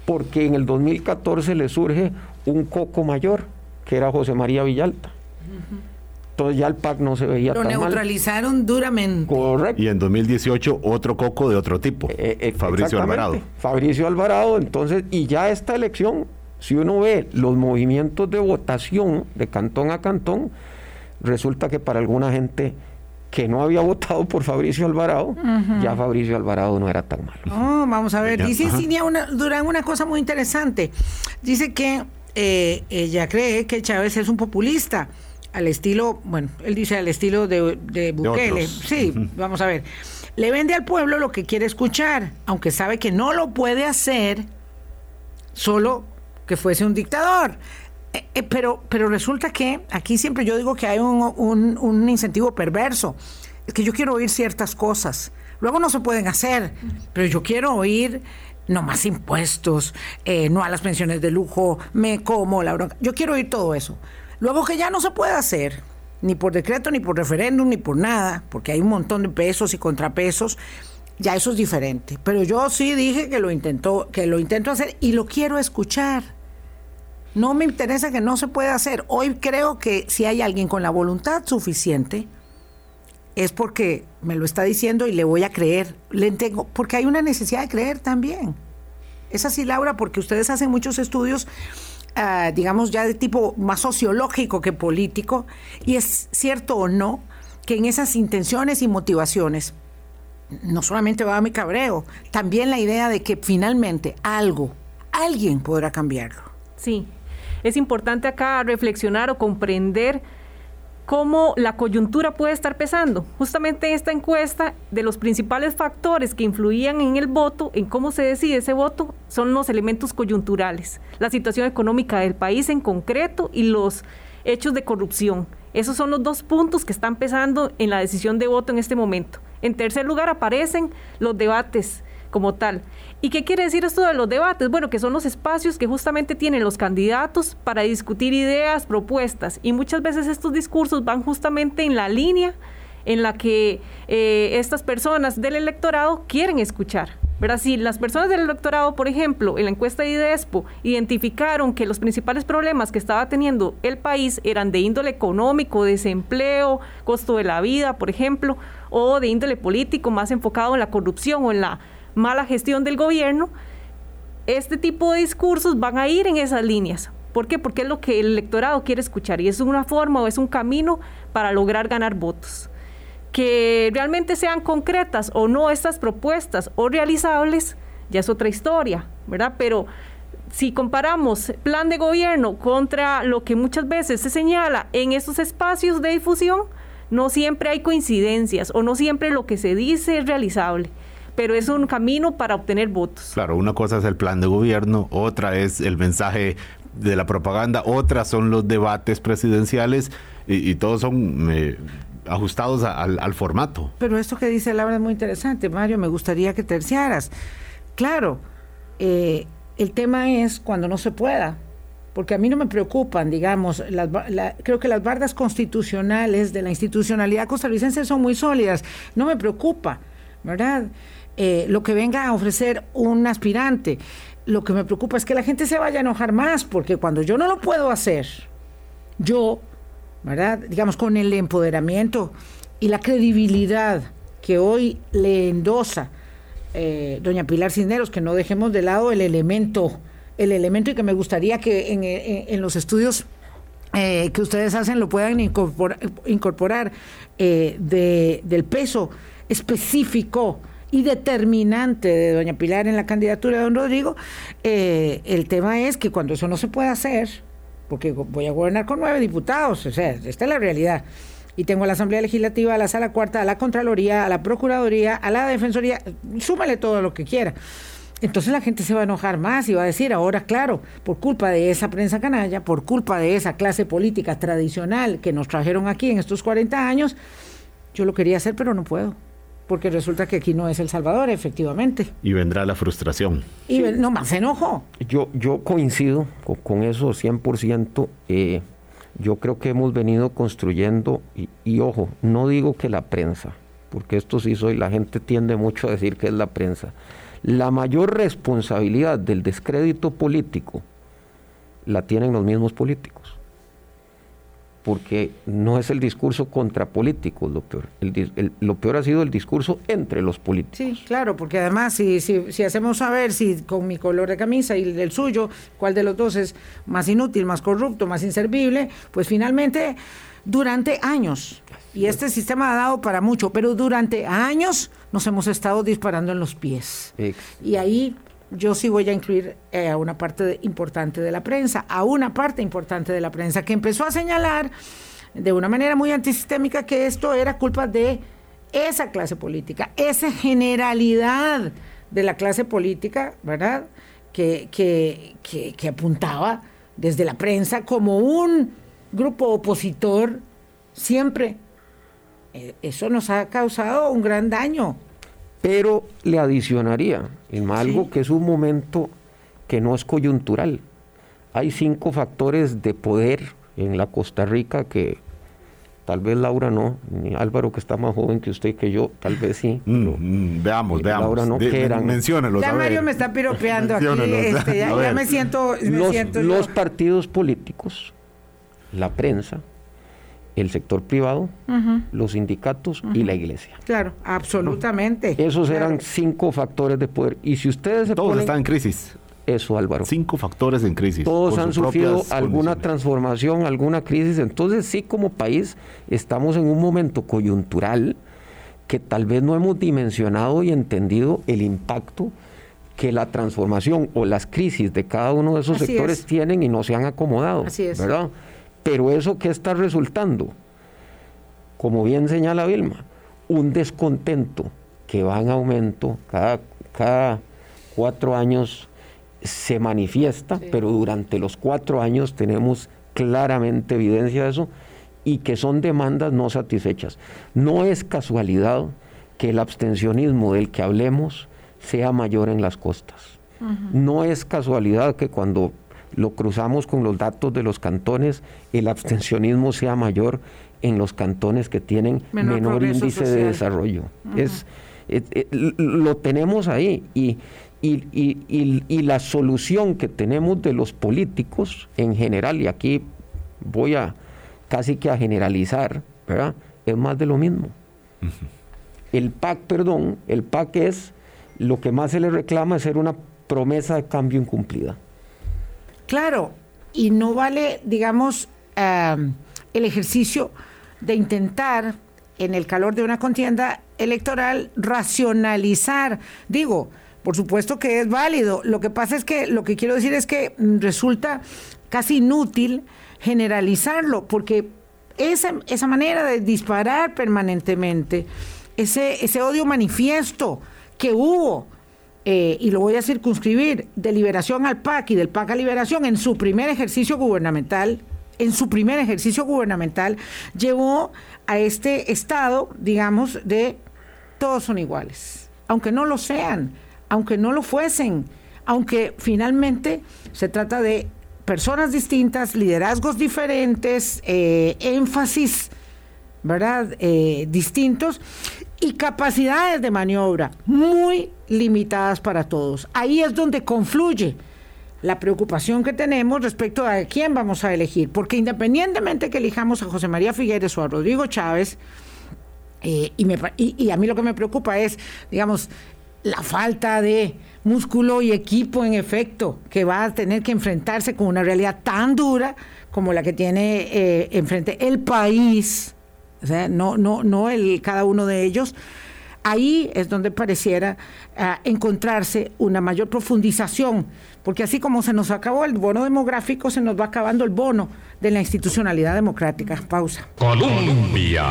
Speaker 4: Porque en el 2014 le surge un coco mayor, que era José María Villalta. Entonces ya el PAC no se veía
Speaker 2: Lo
Speaker 4: tan mal.
Speaker 2: neutralizaron duramente.
Speaker 4: Correcto.
Speaker 3: Y en 2018 otro coco de otro tipo,
Speaker 4: Eh, eh,
Speaker 3: Fabricio. Alvarado.
Speaker 4: Fabricio Alvarado, entonces, y ya esta elección, si uno ve los movimientos de votación de cantón a cantón, resulta que para alguna gente que no había votado por Fabricio Alvarado, ya Fabricio Alvarado no era tan malo.
Speaker 2: Oh, vamos a ver. Dice. Cinia una, Durán una cosa muy interesante. Dice que eh, ella cree que Chávez es un populista al estilo, bueno, él dice al estilo de, de Bukele. sí, vamos a ver. Le vende al pueblo lo que quiere escuchar, aunque sabe que no lo puede hacer solo que fuese un dictador. Eh, eh, pero, pero resulta que aquí siempre yo digo que hay un, un- incentivo perverso. Es que yo quiero oír ciertas cosas. Luego no se pueden hacer, pero yo quiero oír no más impuestos, eh, no a las pensiones de lujo, me como la bronca. Yo quiero oír todo eso. Luego que ya no se puede hacer, ni por decreto, ni por referéndum, ni por nada, porque hay un montón de pesos y contrapesos, ya eso es diferente. Pero yo sí dije que lo intentó, que lo intento hacer y lo quiero escuchar. No me interesa que no se pueda hacer. Hoy creo que si hay alguien con la voluntad suficiente, es porque me lo está diciendo y le voy a creer. Le tengo, porque hay una necesidad de creer también. Es así, Laura, porque ustedes hacen muchos estudios, ah, digamos, ya de tipo más sociológico que político, y es cierto o no que en esas intenciones y motivaciones no solamente va a mi cabreo, también la idea de que finalmente algo, alguien podrá cambiarlo.
Speaker 5: Sí, es importante acá reflexionar o comprender cómo la coyuntura puede estar pesando. Justamente esta encuesta de los principales factores que influían en el voto, en cómo se decide ese voto, son los elementos coyunturales, la situación económica del país en concreto y los hechos de corrupción. Esos son los dos puntos que están pesando en la decisión de voto en este momento. En tercer lugar aparecen los debates como tal. ¿Y qué quiere decir esto de los debates? Bueno, que son los espacios que justamente tienen los candidatos para discutir ideas, propuestas. Y muchas veces estos discursos van justamente en la línea en la que eh, estas personas del electorado quieren escuchar. ¿verdad? Si las personas del electorado, por ejemplo, en la encuesta de IDESPO, identificaron que los principales problemas que estaba teniendo el país eran de índole económico, desempleo, costo de la vida, por ejemplo, o de índole político, más enfocado en la corrupción o en la mala gestión del gobierno, este tipo de discursos van a ir en esas líneas. ¿Por qué? Porque es lo que el electorado quiere escuchar y es una forma o es un camino para lograr ganar votos. Que realmente sean concretas o no estas propuestas o realizables, ya es otra historia, ¿verdad? Pero si comparamos plan de gobierno contra lo que muchas veces se señala en estos espacios de difusión, no siempre hay coincidencias o no siempre lo que se dice es realizable pero es un camino para obtener votos.
Speaker 3: Claro, una cosa es el plan de gobierno, otra es el mensaje de la propaganda, otras son los debates presidenciales y, y todos son eh, ajustados a- al, al formato.
Speaker 2: Pero esto que dice Laura es muy interesante, Mario, me gustaría que terciaras. Claro, eh, el tema es cuando no se pueda, porque a mí no me preocupan, digamos, las ba- la- creo que las bardas constitucionales de la institucionalidad costarricense son muy sólidas, no me preocupa, ¿verdad? Eh, lo que venga a ofrecer un aspirante. Lo que me preocupa es que la gente se vaya a enojar más, porque cuando yo no lo puedo hacer, yo, ¿verdad? Digamos, con el empoderamiento y la credibilidad que hoy le endosa eh, doña Pilar Cisneros, que no dejemos de lado el elemento, el elemento y que me gustaría que en, en los estudios eh, que ustedes hacen lo puedan incorpora- incorporar, eh, de- del peso específico y determinante de doña Pilar en la candidatura de don Rodrigo, eh, el tema es que cuando eso no se puede hacer, porque voy a gobernar con nueve diputados, o sea, esta es la realidad. Y tengo a la Asamblea Legislativa, a la Sala Cuarta, a la Contraloría, a la Procuraduría, a la Defensoría, súmale todo lo que quiera. entonces la gente se va a enojar más y va a decir, ahora claro, por culpa de esa prensa canalla, por culpa de esa clase política tradicional que nos trajeron aquí en estos 40 años, yo lo quería hacer pero no puedo. Porque resulta que aquí no es El Salvador, efectivamente.
Speaker 3: Y vendrá la frustración.
Speaker 2: Y no más enojo.
Speaker 4: Yo, yo coincido con, eso 100%. Eh, yo creo que hemos venido construyendo, y, y, ojo, no digo que la prensa, porque esto sí soy, la gente tiende mucho a decir que es la prensa. La mayor responsabilidad del descrédito político la tienen los mismos políticos porque no es el discurso contra políticos lo peor. lo peor ha sido el discurso entre los políticos.
Speaker 2: Sí, claro, porque además si, si, si, hacemos saber si con mi color de camisa y el suyo, cuál de los dos es más inútil, más corrupto, más inservible, pues finalmente durante años, y este sistema ha dado para mucho, pero durante años nos hemos estado disparando en los pies. Y ahí yo sí voy a incluir eh, a una parte importante de la prensa, a una parte importante de la prensa que empezó a señalar de una manera muy antisistémica que esto era culpa de esa clase política, esa generalidad de la clase política, ¿verdad? Que, que, que, apuntaba desde la prensa como un grupo opositor siempre. Eh, eso nos ha causado un gran daño
Speaker 4: pero le adicionaría en algo que es un momento que no es coyuntural. Hay cinco factores de poder en la Costa Rica que tal vez Laura no, ni Álvaro que está más joven que usted que yo, tal vez sí.
Speaker 3: Mm, mm, veamos, veamos. Laura no, que eran.
Speaker 2: Ya Mario me está piropeando aquí, este, ya, me siento...
Speaker 4: los partidos políticos, la prensa, el sector privado, los sindicatos y la iglesia.
Speaker 2: Claro, absolutamente.
Speaker 4: Esos eran cinco factores de poder. Y si ustedes
Speaker 3: se Todos están en crisis.
Speaker 4: Eso, Álvaro.
Speaker 3: Cinco factores en crisis.
Speaker 4: Todos han sufrido alguna transformación, alguna crisis. Entonces sí, como país, estamos en un momento coyuntural que tal vez no hemos dimensionado y entendido el impacto que la transformación o las crisis de cada uno de esos sectores tienen y no se han acomodado. Así es. ¿Verdad? Pero eso que está resultando, como bien señala Vilma, un descontento que va en aumento, cada, cada cuatro años se manifiesta, pero durante los cuatro años tenemos claramente evidencia de eso y que son demandas no satisfechas. No es casualidad que el abstencionismo del que hablemos sea mayor en las costas. No es casualidad que cuando lo cruzamos con los datos de los cantones, el abstencionismo sea mayor en los cantones que tienen menor, índice de desarrollo. es, eh, lo tenemos ahí y, y, la solución que tenemos de los políticos en general, y aquí voy a casi que a generalizar, ¿verdad? es más de lo mismo. El PAC, perdón, el PAC es lo que más se le reclama es ser una promesa de cambio incumplida.
Speaker 2: Claro, y no vale, digamos, el ejercicio de intentar, en el calor de una contienda electoral, racionalizar. Digo, por supuesto que es válido. Lo que pasa es que lo que quiero decir es que resulta casi inútil generalizarlo, porque esa, esa manera de disparar permanentemente, ese, ese odio manifiesto que hubo eh, y lo voy a circunscribir, de liberación al PAC y del PAC a liberación en su primer ejercicio gubernamental, en su primer ejercicio gubernamental, llevó a este estado, digamos, de todos son iguales, aunque no lo sean, aunque no lo fuesen, aunque finalmente se trata de personas distintas, liderazgos diferentes, eh, énfasis, ¿verdad?, eh, distintos y capacidades de maniobra muy limitadas para todos. Ahí es donde confluye la preocupación que tenemos respecto a quién vamos a elegir, porque independientemente que elijamos a José María Figueres o a Rodrigo Chávez, eh, y, y, a mí lo que me preocupa es, digamos, la falta de músculo y equipo en efecto que va a tener que enfrentarse con una realidad tan dura como la que tiene eh, enfrente el país o sea, no, no, no el, cada uno de ellos. Ahí es donde pareciera ah, encontrarse una mayor profundización, porque así como se nos acabó el bono demográfico, se nos va acabando el bono de la institucionalidad democrática. Pausa.
Speaker 1: Colombia.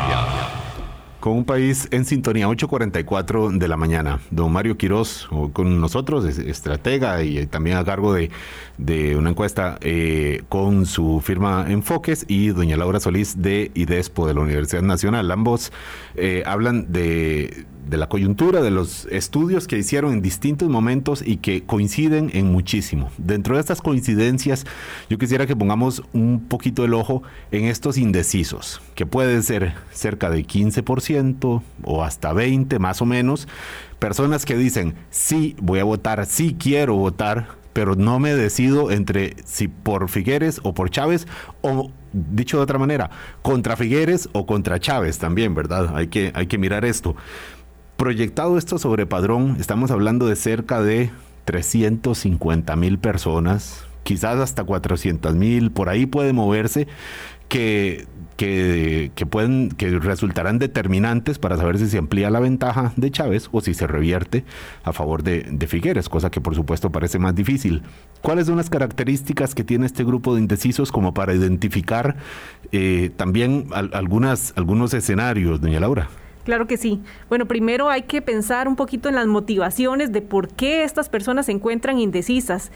Speaker 3: Con un país en sintonía, 8.44 de la mañana. Don Mario Quiroz con nosotros, estratega y también a cargo de, una encuesta eh, con su firma Enfoques y doña Laura Solís de IDESPO de la Universidad Nacional. Ambos eh, hablan de de la coyuntura, de los estudios que hicieron en distintos momentos y que coinciden en muchísimo. Dentro de estas coincidencias, yo quisiera que pongamos un poquito el ojo en estos indecisos, que pueden ser cerca de 15% o hasta 20% más o menos, personas que dicen, sí, voy a votar, sí quiero votar, pero no me decido entre si por Figueres o por Chávez o dicho de otra manera, contra Figueres o contra Chávez también, ¿verdad? Hay que, hay que mirar esto. Proyectado esto sobre Padrón, estamos hablando de cerca de 350 mil personas, quizás hasta 400 mil, por ahí puede moverse, que, que, pueden, que resultarán determinantes para saber si se amplía la ventaja de Chávez o si se revierte a favor de, Figueres, cosa que por supuesto parece más difícil. ¿Cuáles son las características que tiene este grupo de indecisos como para identificar eh, también algunas, algunos escenarios, doña Laura?
Speaker 5: Claro que sí. Bueno, primero hay que pensar un poquito en las motivaciones de por qué estas personas se encuentran indecisas.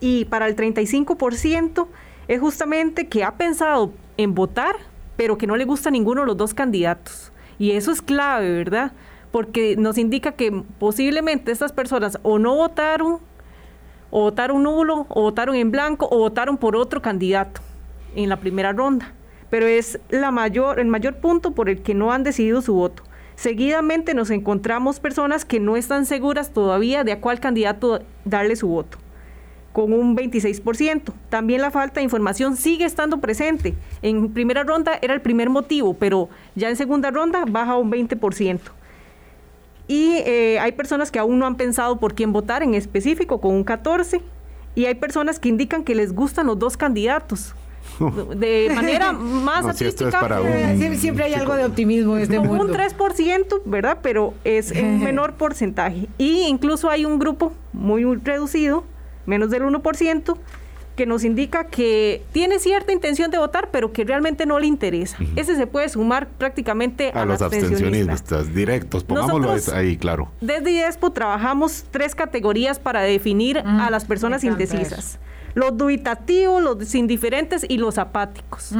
Speaker 5: Y para el 35% es justamente que ha pensado en votar, pero que no le gusta ninguno de los dos candidatos. Y eso es clave, ¿verdad? Porque nos indica que posiblemente estas personas o no votaron, o votaron nulo, o votaron en blanco, o votaron por otro candidato en la primera ronda. Pero es la mayor, el mayor punto por el que no han decidido su voto. Seguidamente nos encontramos personas que no están seguras todavía de a cuál candidato darle su voto, con un 26%. También la falta de información sigue estando presente. En primera ronda era el primer motivo, pero ya en segunda ronda baja un 20%. Y eh, hay personas que aún no han pensado por quién votar en específico, con un 14%. Y hay personas que indican que les gustan los dos candidatos, [laughs] de manera más no,
Speaker 2: siempre hay algo de optimismo en este mundo.
Speaker 5: Un 3%, ¿verdad? Pero es un menor porcentaje. Y incluso hay un grupo muy reducido, menos del 1%, que nos indica que tiene cierta intención de votar, pero que realmente no le interesa. Ese se puede sumar prácticamente a, los abstencionistas
Speaker 3: directos, pongámoslo ahí, claro.
Speaker 5: Desde IESPO trabajamos tres categorías para definir a las personas indecisas los dubitativos, los indiferentes y los apáticos.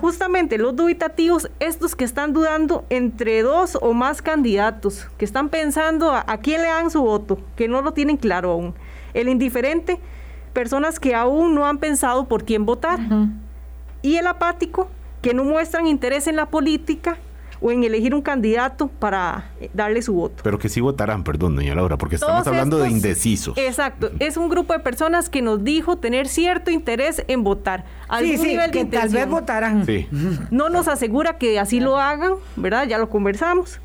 Speaker 5: Justamente los dubitativos, estos que están dudando entre dos o más candidatos, que están pensando a, quién le dan su voto, que no lo tienen claro aún. El indiferente, personas que aún no han pensado por quién votar. Y el apático, que no muestran interés en la política o en elegir un candidato para eh, darle su voto.
Speaker 3: Pero que sí votarán, perdón, doña Laura, porque estamos hablando de indecisos.
Speaker 5: Exacto, es un grupo de personas que nos dijo tener cierto interés en votar.
Speaker 2: Sí, sí, que tal vez votarán. Sí.
Speaker 5: No nos asegura que así lo hagan, ¿verdad? Ya lo conversamos.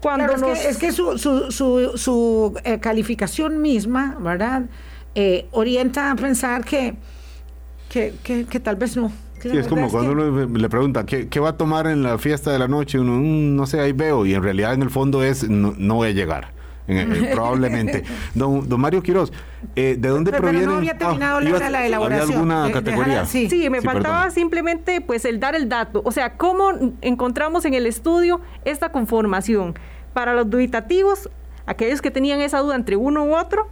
Speaker 2: Cuando es, que, su, su, su, su eh, calificación misma, ¿verdad? Eh, orienta a pensar que, que, que tal vez no
Speaker 3: Sí, es como cuando uno le pregunta, ¿qué, ¿qué, va a tomar en la fiesta de la noche? Uno, mm, no sé, ahí veo. Y en realidad en el fondo es, no, voy a llegar. Eh, [laughs] probablemente. Don, don, Mario Quiroz, eh, ¿de dónde proviene? Pero no
Speaker 2: había terminado ah, la, elaboración.
Speaker 3: alguna categoría?
Speaker 5: sí. sí. me faltaba simplemente pues el dar el dato. O sea, ¿cómo encontramos en el estudio esta conformación? Para los dubitativos, aquellos que tenían esa duda entre uno u otro,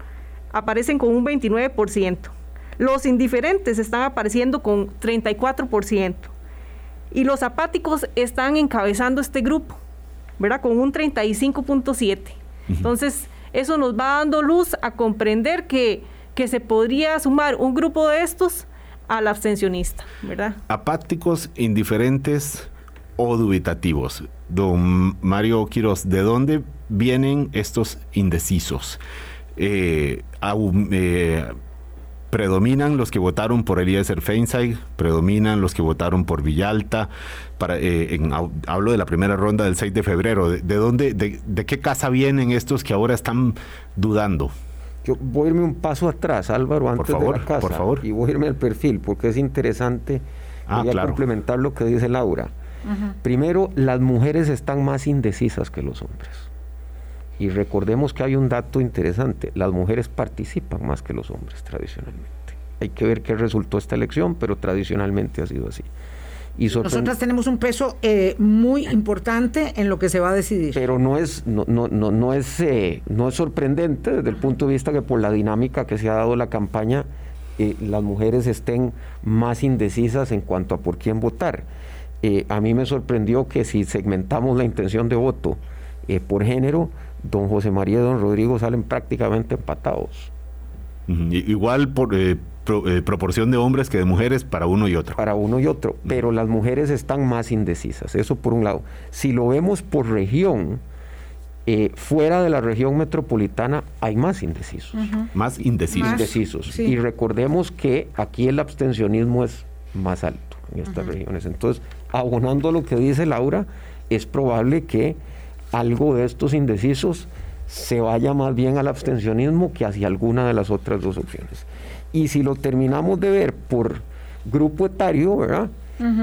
Speaker 5: aparecen con un 29%. Los indiferentes están apareciendo con 34%. Y los apáticos están encabezando este grupo, ¿verdad? Con un 35.7. Entonces, eso nos va dando luz a comprender que, que se podría sumar un grupo de estos al abstencionista, ¿verdad?
Speaker 3: Apáticos, indiferentes o dubitativos. Don Mario Quiroz, ¿de dónde vienen estos indecisos? Eh, eh, predominan los que votaron por Eliezer Feinstein, predominan los que votaron por Villalta. Para, eh, hablo de la primera ronda del 6 de febrero. ¿De, dónde, de, qué casa vienen estos que ahora están dudando?
Speaker 4: Yo voy a irme un paso atrás, Álvaro, antes de la casa. Por favor. Y voy a irme al perfil, porque es interesante. Ah, a complementar lo que dice Laura. Primero, las mujeres están más indecisas que los hombres. Y recordemos que hay un dato interesante, las mujeres participan más que los hombres tradicionalmente. Hay que ver qué resultó esta elección, pero tradicionalmente ha sido así.
Speaker 2: Y Nosotras tenemos un peso eh, muy importante en lo que se va a decidir.
Speaker 4: Pero no es, no, no, no, es, eh, no es sorprendente desde el punto de vista que por la dinámica que se ha dado la campaña, eh, las mujeres estén más indecisas en cuanto a por quién votar. a mí me sorprendió que si segmentamos la intención de voto por género, don José María y don Rodrigo salen prácticamente empatados.
Speaker 3: Igual por eh, eh, proporción de hombres que de mujeres para uno y otro.
Speaker 4: Para uno y otro, pero las mujeres están más indecisas, eso por un lado. Si lo vemos por región, eh, fuera de la región metropolitana hay más indecisos.
Speaker 3: Más indecisos.
Speaker 4: indecisos. Y recordemos que aquí el abstencionismo es más alto en estas regiones. Entonces, abonando lo que dice Laura, es probable que algo de estos indecisos se vaya más bien al abstencionismo que hacia alguna de las otras dos opciones. Y si lo terminamos de ver por grupo etario, ¿verdad?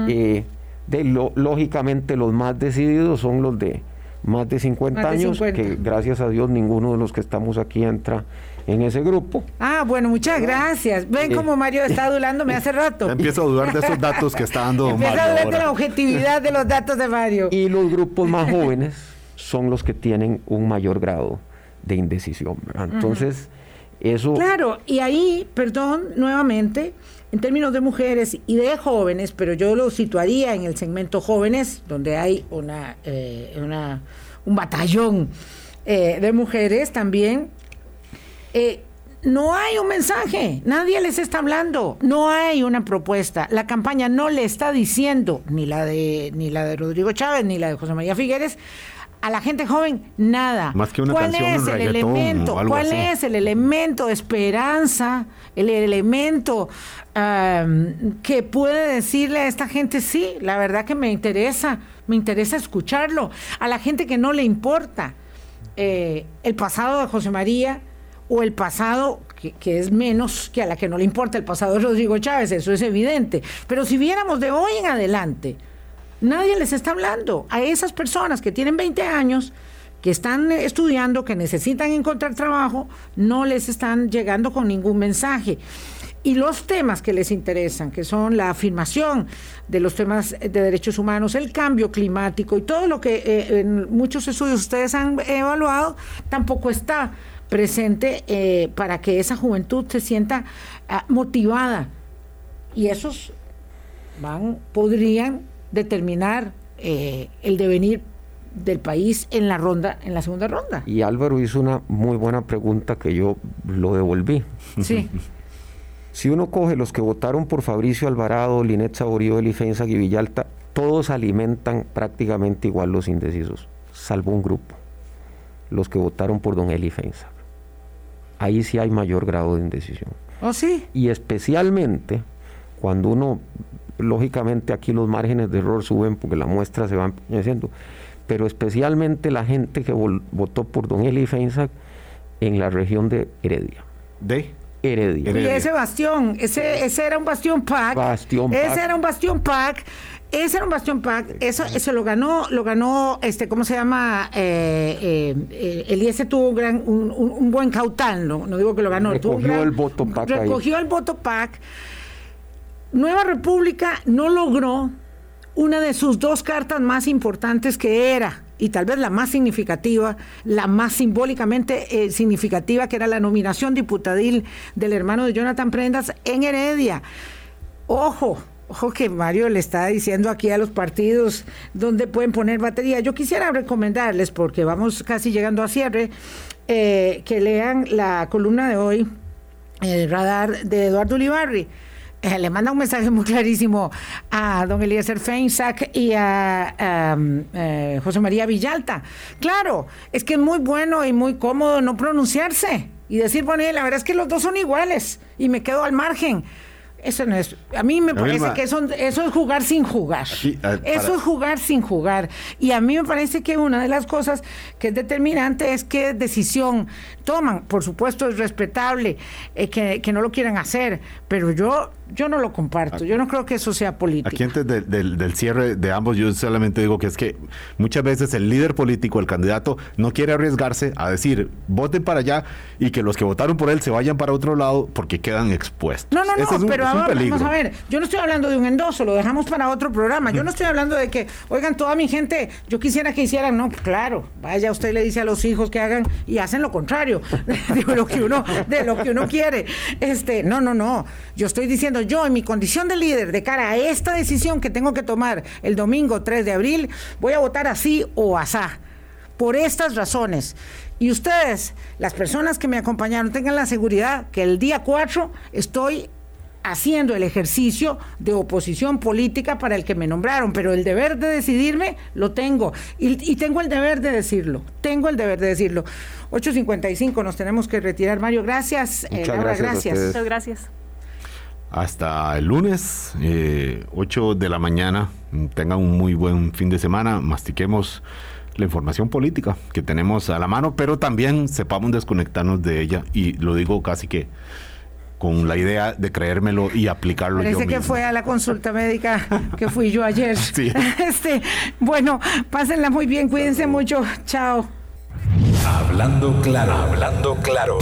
Speaker 4: Eh, de lógicamente los más decididos son los de más de 50 años, que gracias a Dios ninguno de los que estamos aquí entra en ese grupo.
Speaker 2: Ah, bueno, muchas gracias. Ven como Mario está [laughs] me hace rato.
Speaker 3: empiezo a dudar de esos datos que está dando [laughs] Mario.
Speaker 2: Empiezo a dudar de la objetividad de los datos de Mario.
Speaker 4: Y los grupos más [laughs] jóvenes son los que tienen un mayor grado de indecisión. Entonces, eso...
Speaker 2: Claro, y ahí, perdón, nuevamente, en términos de mujeres y de jóvenes, pero yo lo situaría en el segmento jóvenes, donde hay una, eh, una un batallón eh, de mujeres también. Eh, no hay un mensaje, nadie les está hablando, no hay una propuesta. La campaña no le está diciendo, ni la de, ni la de Rodrigo Chávez, ni la de José María Figueres, a la gente joven nada.
Speaker 3: Más que una
Speaker 2: ¿Cuál es el elemento? ¿Cuál es el elemento de esperanza? El elemento que puede decirle a esta gente sí, la verdad que me interesa, me interesa escucharlo. A la gente que no le importa eh, el pasado de José María o el pasado que, que, es menos que a la que no le importa el pasado de Rodrigo Chávez, eso es evidente. Pero si viéramos de hoy en adelante Nadie les está hablando a esas personas que tienen 20 años, que están estudiando, que necesitan encontrar trabajo, no les están llegando con ningún mensaje. Y los temas que les interesan, que son la afirmación de los temas de derechos humanos, el cambio climático y todo lo que eh, en muchos estudios ustedes han evaluado, tampoco está presente eh, para que esa juventud se sienta ah, motivada. Y esos van, podrían determinar eh, el devenir del país en la ronda, en la segunda ronda.
Speaker 4: Y Álvaro hizo una muy buena pregunta que yo lo devolví.
Speaker 2: Sí. [laughs]
Speaker 4: si uno coge los que votaron por Fabricio Alvarado, Linet Saborío, Elifensa y Villalta, todos alimentan prácticamente igual los indecisos, salvo un grupo, los que votaron por don Elifensa. Ahí sí hay mayor grado de indecisión.
Speaker 2: ¿Oh, sí?
Speaker 4: Y especialmente cuando uno lógicamente aquí los márgenes de error suben porque la muestra se va empeñeciendo, pero especialmente la gente que votó por don Eli Feinsack en la región de Heredia.
Speaker 3: ¿De?
Speaker 4: Heredia.
Speaker 2: Y ese bastión, ese, ese era un bastión PAC.
Speaker 4: Bastión
Speaker 2: Ese era un bastión PAC. Ese era un bastión PAC, eso, eso lo ganó, lo ganó, este, ¿cómo se llama? Eh, eh, eh Eliese tuvo un, gran, un, buen caudal, no, no digo que lo ganó.
Speaker 4: Recogió el voto PAC.
Speaker 2: Recogió el voto PAC Nueva República no logró una de sus dos cartas más importantes que era, y tal vez la más significativa, la más simbólicamente eh, significativa, que era la nominación diputadil del hermano de Jonathan Prendas en Heredia. Ojo, ojo que Mario le está diciendo aquí a los partidos dónde pueden poner batería. Yo quisiera recomendarles, porque vamos casi llegando a cierre, eh, que lean la columna de hoy, el radar de Eduardo Ulibarri eh, le manda un mensaje muy clarísimo a don Eliezer Feinsack y a eh, José María Villalta. Claro, es que es muy bueno y muy cómodo no pronunciarse y decir, bueno, la verdad es que los dos son iguales y me quedo al margen. Eso no es. A mí me parece que eso, eso, es jugar sin jugar. eso es jugar sin jugar. Y a mí me parece que una de las cosas que es determinante es qué decisión toman. Por supuesto, es respetable eh, que, que, no lo quieran hacer, pero yo yo no lo comparto. Yo no creo que eso sea político.
Speaker 3: Aquí antes del cierre de ambos, yo solamente digo que es que muchas veces el líder político, el candidato, no quiere arriesgarse a decir, voten para allá y que los que votaron por él se vayan para otro lado porque quedan expuestos.
Speaker 2: No, no, no, pero vamos a ver, yo no estoy hablando de un endoso, lo dejamos para otro programa. Yo no estoy hablando de que, oigan, toda mi gente, yo quisiera que hicieran, no, claro, vaya, usted le dice a los hijos que hagan y hacen lo contrario [laughs] de lo que uno, de lo que uno quiere. Este, no, no, no. Yo estoy diciendo, yo en mi condición de líder, de cara a esta decisión que tengo que tomar el domingo 3 de abril, voy a votar así o asá. Por estas razones. Y ustedes, las personas que me acompañaron, tengan la seguridad que el día 4 estoy haciendo el ejercicio de oposición política para el que me nombraron, pero el deber de decidirme lo tengo y, tengo el deber de decirlo, tengo el deber de decirlo. 8.55 nos tenemos que retirar, Mario, gracias.
Speaker 4: Eh, Laura, gracias.
Speaker 5: Muchas gracias.
Speaker 3: Hasta el lunes, 8 eh, de la mañana. Tengan un muy buen fin de semana. Mastiquemos la información política que tenemos a la mano, pero también sepamos desconectarnos de ella. Y lo digo casi que con la idea de creérmelo y aplicarlo
Speaker 2: Parece que fue a la consulta médica que fui yo ayer. [laughs] Sí. [laughs] Este, bueno, pásenla muy bien, cuídense mucho. Chao.
Speaker 1: Hablando claro, hablando claro.